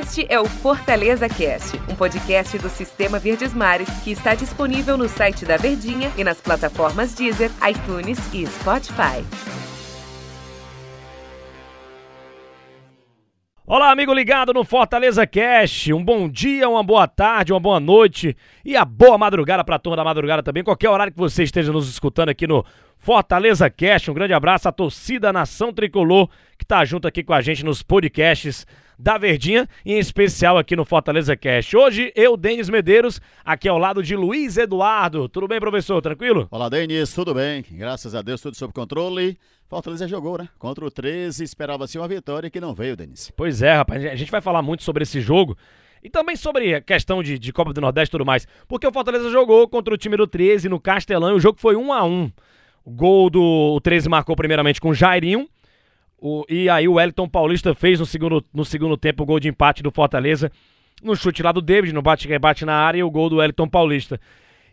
Este é o Fortaleza Cast, um podcast do Sistema Verdes Mares que está disponível no site da Verdinha e nas plataformas Deezer, iTunes e Spotify. Olá, amigo ligado no Fortaleza Cast. Um bom dia, uma boa tarde, uma boa noite e a boa madrugada para a turma da madrugada também. Qualquer horário que você esteja nos escutando aqui no Fortaleza Cast. Um grande abraço à torcida Nação Tricolor que tá junto aqui com a gente nos podcasts da Verdinha, em especial aqui no Fortaleza Cast. Hoje, eu, Denis Medeiros, aqui ao lado de Luiz Eduardo. Tudo bem, professor? Tranquilo? Olá, Denis, tudo bem? Graças a Deus, tudo sob controle. Fortaleza jogou, né? Contra o 13, esperava-se uma vitória que não veio, Denis. Pois é, rapaz, a gente vai falar muito sobre esse jogo. E também sobre a questão de, de Copa do Nordeste e tudo mais. Porque o Fortaleza jogou contra o time do 13 no Castelão e o jogo foi 1 a 1 O gol do o 13 marcou primeiramente com o Jairinho. O, e aí o Wellington Paulista fez no segundo, no segundo tempo o gol de empate do Fortaleza. No chute lá do David, no bate-rebate na área e o gol do Wellington Paulista.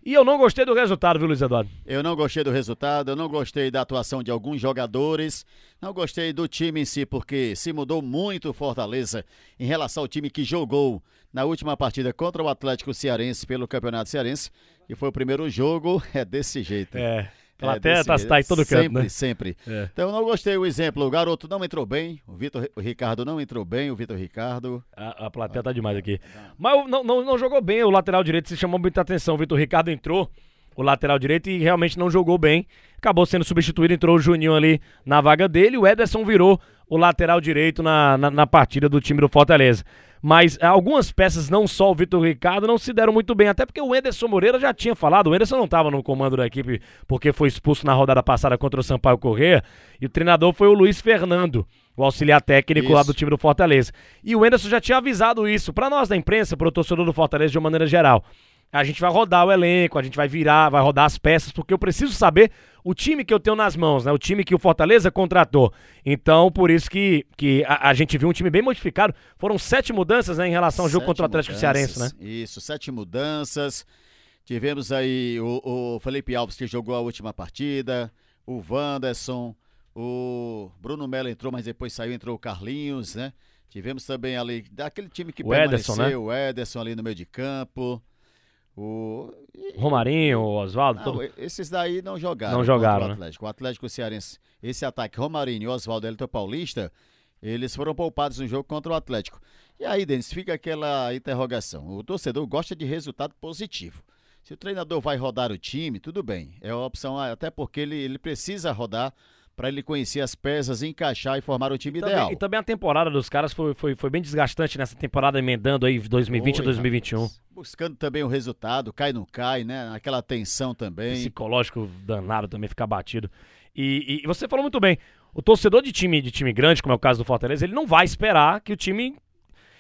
E eu não gostei do resultado, viu, Luiz Eduardo? Eu não gostei do resultado, eu não gostei da atuação de alguns jogadores, não gostei do time em si, porque se mudou muito o Fortaleza em relação ao time que jogou na última partida contra o Atlético Cearense pelo Campeonato Cearense, e foi o primeiro jogo, é desse jeito. É. Plateia é tá, tá em todo sempre, canto, né? Sempre, é. Então eu não gostei o exemplo. O garoto não entrou bem, o Vitor o Ricardo não entrou bem, o Vitor Ricardo. A, a plateia tá demais aqui. Mas não, não, não jogou bem o lateral direito, se chamou muita atenção. O Vitor Ricardo entrou, o lateral direito, e realmente não jogou bem. Acabou sendo substituído, entrou o Juninho ali na vaga dele. O Ederson virou o lateral direito na, na, na partida do time do Fortaleza mas algumas peças, não só o Vitor Ricardo, não se deram muito bem, até porque o Enderson Moreira já tinha falado, o Enderson não estava no comando da equipe porque foi expulso na rodada passada contra o Sampaio Corrêa, e o treinador foi o Luiz Fernando, o auxiliar técnico isso. lá do time do Fortaleza. E o Enderson já tinha avisado isso para nós da imprensa, para o torcedor do Fortaleza de uma maneira geral a gente vai rodar o elenco, a gente vai virar, vai rodar as peças, porque eu preciso saber o time que eu tenho nas mãos, né? O time que o Fortaleza contratou. Então, por isso que, que a, a gente viu um time bem modificado. Foram sete mudanças, né, em relação ao jogo contra o Atlético mudanças, Cearense, né? Isso, sete mudanças. Tivemos aí o, o Felipe Alves que jogou a última partida, o Wanderson, o Bruno Melo entrou, mas depois saiu, entrou o Carlinhos, né? Tivemos também ali, daquele time que o permaneceu, Ederson, né? o Ederson ali no meio de campo. O Romarinho, o Oswaldo, todo... esses daí não jogaram. Não jogaram, o Atlético. Né? O Atlético Cearense, esse ataque Romarinho, Oswaldo, Elton Paulista, eles foram poupados no jogo contra o Atlético. E aí, Denis, fica aquela interrogação. O torcedor gosta de resultado positivo. Se o treinador vai rodar o time, tudo bem. É uma opção, até porque ele, ele precisa rodar para ele conhecer as peças, encaixar e formar o time também, ideal. E também a temporada dos caras foi, foi, foi bem desgastante nessa temporada, emendando aí 2020 e 2021. Rapaz. Buscando também o resultado, cai não cai, né? Aquela tensão também. Psicológico danado também, ficar batido. E, e, você falou muito bem, o torcedor de time, de time grande, como é o caso do Fortaleza, ele não vai esperar que o time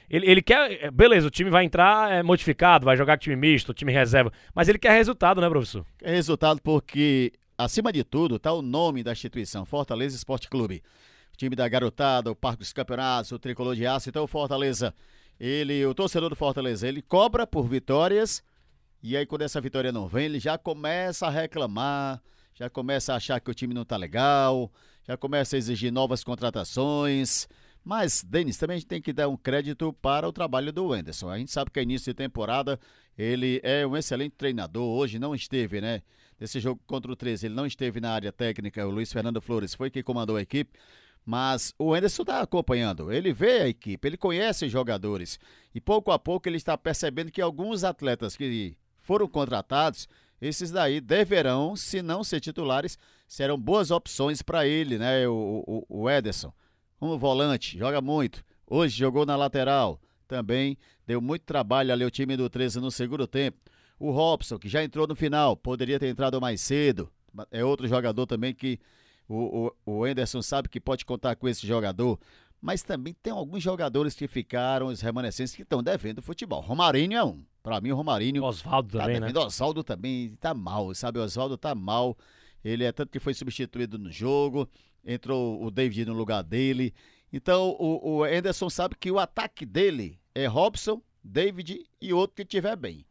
ele, ele, quer. É, beleza, o time vai entrar é, modificado, vai jogar time misto, time reserva. Mas ele quer resultado, né, professor? Quer resultado porque Acima de tudo está o nome da instituição, Fortaleza Esporte Clube. O time da garotada, o Parque dos Campeonatos, o Tricolor de Aço. Então o Fortaleza, ele, o torcedor do Fortaleza, ele cobra por vitórias e aí quando essa vitória não vem, ele já começa a reclamar, já começa a achar que o time não está legal, já começa a exigir novas contratações. Mas, Denis, também a gente tem que dar um crédito para o trabalho do Wenderson. A gente sabe que é início de temporada, ele é um excelente treinador. Hoje não esteve, né? Nesse jogo contra o 13, ele não esteve na área técnica. O Luiz Fernando Flores foi quem comandou a equipe. Mas o Anderson está acompanhando. Ele vê a equipe, ele conhece os jogadores. E pouco a pouco ele está percebendo que alguns atletas que foram contratados, esses daí deverão, se não ser titulares, serão boas opções para ele, né? O, o, o Ederson. Um volante, joga muito. Hoje jogou na lateral. Também deu muito trabalho ali o time do 13 no segundo tempo. O Robson, que já entrou no final, poderia ter entrado mais cedo. É outro jogador também que o, o, o Anderson sabe que pode contar com esse jogador. Mas também tem alguns jogadores que ficaram, os remanescentes, que estão devendo futebol. Romarinho é um. Para mim, o Romarinho. Oswaldo tá também, né? Oswaldo também tá mal, sabe? O Oswaldo tá mal. Ele é tanto que foi substituído no jogo. Entrou o David no lugar dele. Então, o, o Anderson sabe que o ataque dele é Robson, David e outro que estiver bem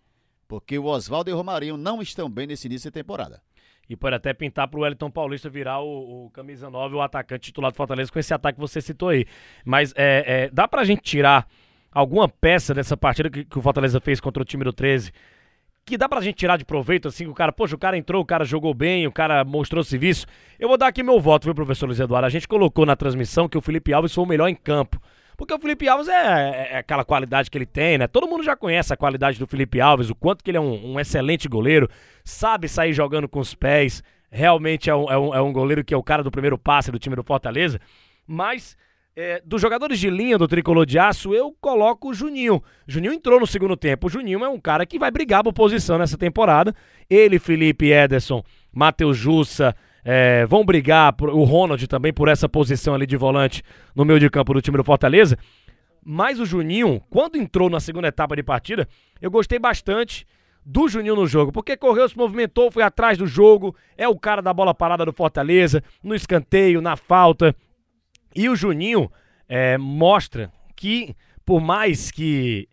porque o Oswaldo e o Romarinho não estão bem nesse início de temporada. E pode até pintar para o Wellington Paulista virar o, o, camisa 9, o atacante titular do Fortaleza com esse ataque que você citou aí. Mas é, é, dá para a gente tirar alguma peça dessa partida que, que o Fortaleza fez contra o time do 13 que dá pra gente tirar de proveito, assim, o cara, poxa, o cara entrou, o cara jogou bem, o cara mostrou serviço. Eu vou dar aqui meu voto, viu, professor Luiz Eduardo? A gente colocou na transmissão que o Felipe Alves foi o melhor em campo. Porque o Felipe Alves é, é, é aquela qualidade que ele tem, né? Todo mundo já conhece a qualidade do Felipe Alves, o quanto que ele é um, um excelente goleiro, sabe sair jogando com os pés, realmente é um, é, um, é um goleiro que é o cara do primeiro passe do time do Fortaleza. Mas é, dos jogadores de linha do tricolor de aço, eu coloco o Juninho. Juninho entrou no segundo tempo. O Juninho é um cara que vai brigar por posição nessa temporada. Ele, Felipe Ederson, Matheus Jussa, é, vão brigar, por, o Ronald também, por essa posição ali de volante no meio de campo do time do Fortaleza. Mas o Juninho, quando entrou na segunda etapa de partida, eu gostei bastante do Juninho no jogo, porque correu, se movimentou, foi atrás do jogo, é o cara da bola parada do Fortaleza, no escanteio, na falta. E o Juninho é, mostra que, por mais que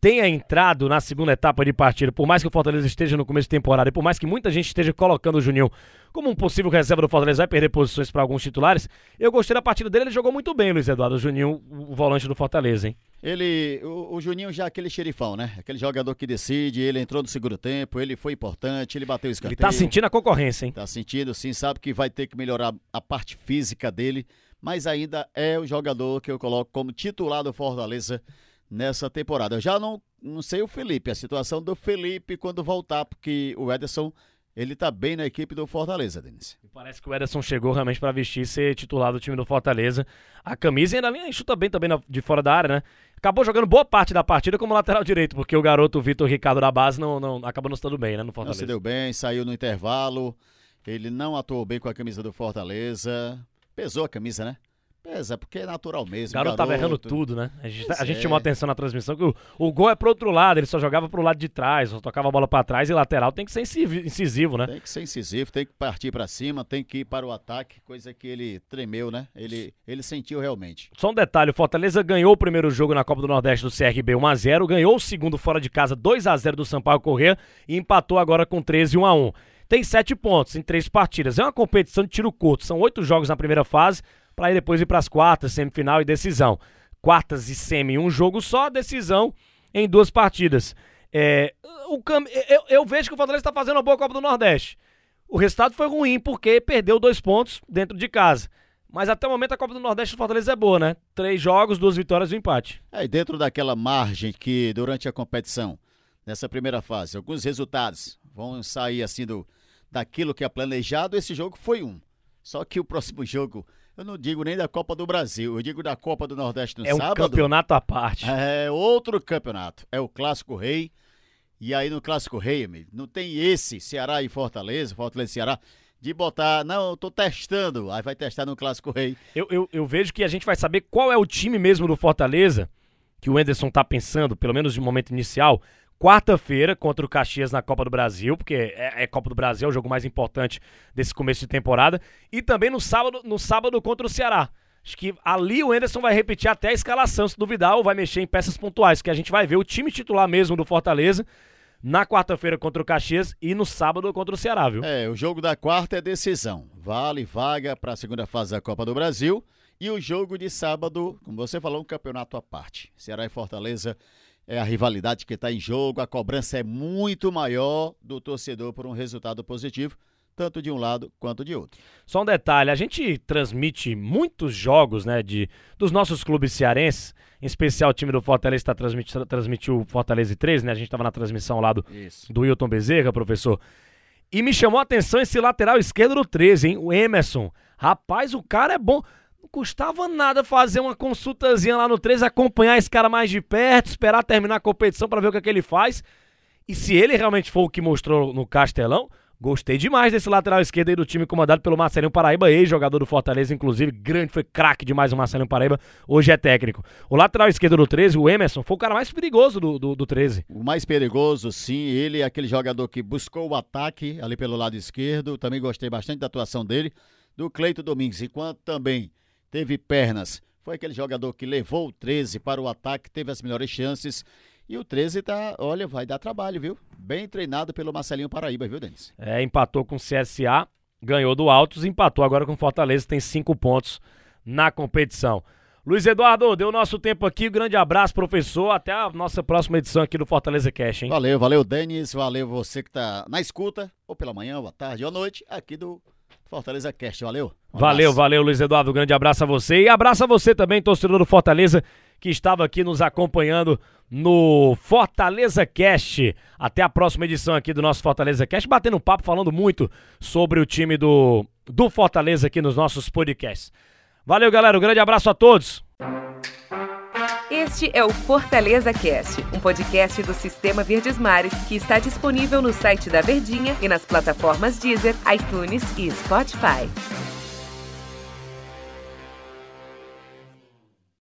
tenha entrado na segunda etapa de partida, por mais que o Fortaleza esteja no começo de temporada e por mais que muita gente esteja colocando o Juninho como um possível reserva do Fortaleza, vai perder posições para alguns titulares, eu gostei da partida dele, ele jogou muito bem, Luiz Eduardo, o Juninho, o volante do Fortaleza, hein? Ele, o, o, Juninho já é aquele xerifão, né? Aquele jogador que decide, ele entrou no segundo tempo, ele foi importante, ele bateu o escanteio. Ele tá sentindo a concorrência, hein? Tá sentindo, sim, sabe que vai ter que melhorar a parte física dele, mas ainda é o jogador que eu coloco como titular do Fortaleza nessa temporada. Eu já não, não sei o Felipe, a situação do Felipe quando voltar, porque o Ederson ele tá bem na equipe do Fortaleza, Denis. Parece que o Ederson chegou realmente para vestir e ser titular do time do Fortaleza. A camisa ainda nem chuta bem também de fora da área, né? Acabou jogando boa parte da partida como lateral direito, porque o garoto Vitor Ricardo da base não, não acabou não estando bem, né, no Fortaleza. Não se deu bem, saiu no intervalo. Ele não atuou bem com a camisa do Fortaleza. Pesou a camisa, né? Pesa, porque é natural mesmo. O garoto, garoto tava errando tudo, né? A gente, a gente é. chamou a atenção na transmissão que o, o gol é pro outro lado, ele só jogava pro lado de trás, só tocava a bola para trás e lateral tem que ser incisivo, né? Tem que ser incisivo, tem que partir para cima, tem que ir para o ataque, coisa que ele tremeu, né? Ele, ele sentiu realmente. Só um detalhe, o Fortaleza ganhou o primeiro jogo na Copa do Nordeste do CRB 1x0, ganhou o segundo fora de casa 2x0 do Sampaio Corrêa e empatou agora com 13 1x1 tem sete pontos em três partidas. É uma competição de tiro curto. São oito jogos na primeira fase, para aí depois ir para as quartas, semifinal e decisão. Quartas e semi, um jogo só, decisão em duas partidas. É, o cam... eu, eu, vejo que o Fortaleza está fazendo uma boa Copa do Nordeste. O resultado foi ruim porque perdeu dois pontos dentro de casa. Mas até o momento a Copa do Nordeste do Fortaleza é boa, né? Três jogos, duas vitórias e um empate. É, e dentro daquela margem que durante a competição, nessa primeira fase, alguns resultados vão sair assim do, daquilo que é planejado, esse jogo foi um. Só que o próximo jogo, eu não digo nem da Copa do Brasil, eu digo da Copa do Nordeste no é sábado. É um campeonato à parte. É outro campeonato. É o Clássico Rei. E aí no Clássico Rei, amigo, não tem esse Ceará e Fortaleza, Fortaleza e Ceará, de botar, não, eu tô testando, aí vai testar no Clássico Rei. Eu, eu, eu vejo que a gente vai saber qual é o time mesmo do Fortaleza, que o Enderson tá pensando, pelo menos de momento inicial, quarta-feira contra o Caxias na Copa do Brasil, porque é, é, Copa do Brasil, é o jogo mais importante desse começo de temporada, e também no sábado, no sábado contra o Ceará. Acho que ali o Enderson vai repetir até a escalação, se duvidar, ou vai mexer em peças pontuais, que a gente vai ver o time titular mesmo do Fortaleza na quarta-feira contra o Caxias e no sábado contra o Ceará, viu? É, o jogo da quarta é decisão. Vale vaga para a segunda fase da Copa do Brasil. E o jogo de sábado, como você falou, um campeonato à parte. Ceará e Fortaleza é a rivalidade que está em jogo, a cobrança é muito maior do torcedor por um resultado positivo, tanto de um lado quanto de outro. Só um detalhe, a gente transmite muitos jogos, né, de dos nossos clubes cearenses, em especial o time do Fortaleza está transmitindo transmitiu o Fortaleza 3, né? A gente estava na transmissão lá do Isso. do Wilton Bezerra, professor. E me chamou a atenção esse lateral esquerdo do 13, hein? O Emerson. Rapaz, o cara é bom custava nada fazer uma consultazinha lá no 13, acompanhar esse cara mais de perto, esperar terminar a competição para ver o que, é que ele faz. E se ele realmente for o que mostrou no Castelão, gostei demais desse lateral esquerdo aí do time comandado pelo Marcelinho Paraíba, ex-jogador do Fortaleza, inclusive, grande, foi craque demais o Marcelinho Paraíba, hoje é técnico. O lateral esquerdo do 13, o Emerson, foi o cara mais perigoso do, do, do 13. O mais perigoso, sim, ele é aquele jogador que buscou o ataque ali pelo lado esquerdo, também gostei bastante da atuação dele, do Cleito Domingues, enquanto também teve pernas. Foi aquele jogador que levou o 13 para o ataque, teve as melhores chances. E o 13 tá, olha, vai dar trabalho, viu? Bem treinado pelo Marcelinho Paraíba, viu, Denis? É, empatou com o CSA, ganhou do Altos, empatou agora com o Fortaleza, tem cinco pontos na competição. Luiz Eduardo, deu nosso tempo aqui. Grande abraço, professor. Até a nossa próxima edição aqui do Fortaleza Cash, hein? Valeu, valeu, Denis. Valeu você que tá na escuta, ou pela manhã, ou à tarde, ou à noite, aqui do Fortaleza Cast. Valeu. Um valeu, valeu, Luiz Eduardo. Um grande abraço a você. E abraço a você também, torcedor do Fortaleza, que estava aqui nos acompanhando no Fortaleza Cast. Até a próxima edição aqui do nosso Fortaleza Cast, batendo um papo, falando muito sobre o time do, do Fortaleza aqui nos nossos podcasts. Valeu, galera. Um grande abraço a todos. Este é o Fortaleza Cast, um podcast do Sistema Verdes Mares que está disponível no site da Verdinha e nas plataformas Deezer, iTunes e Spotify.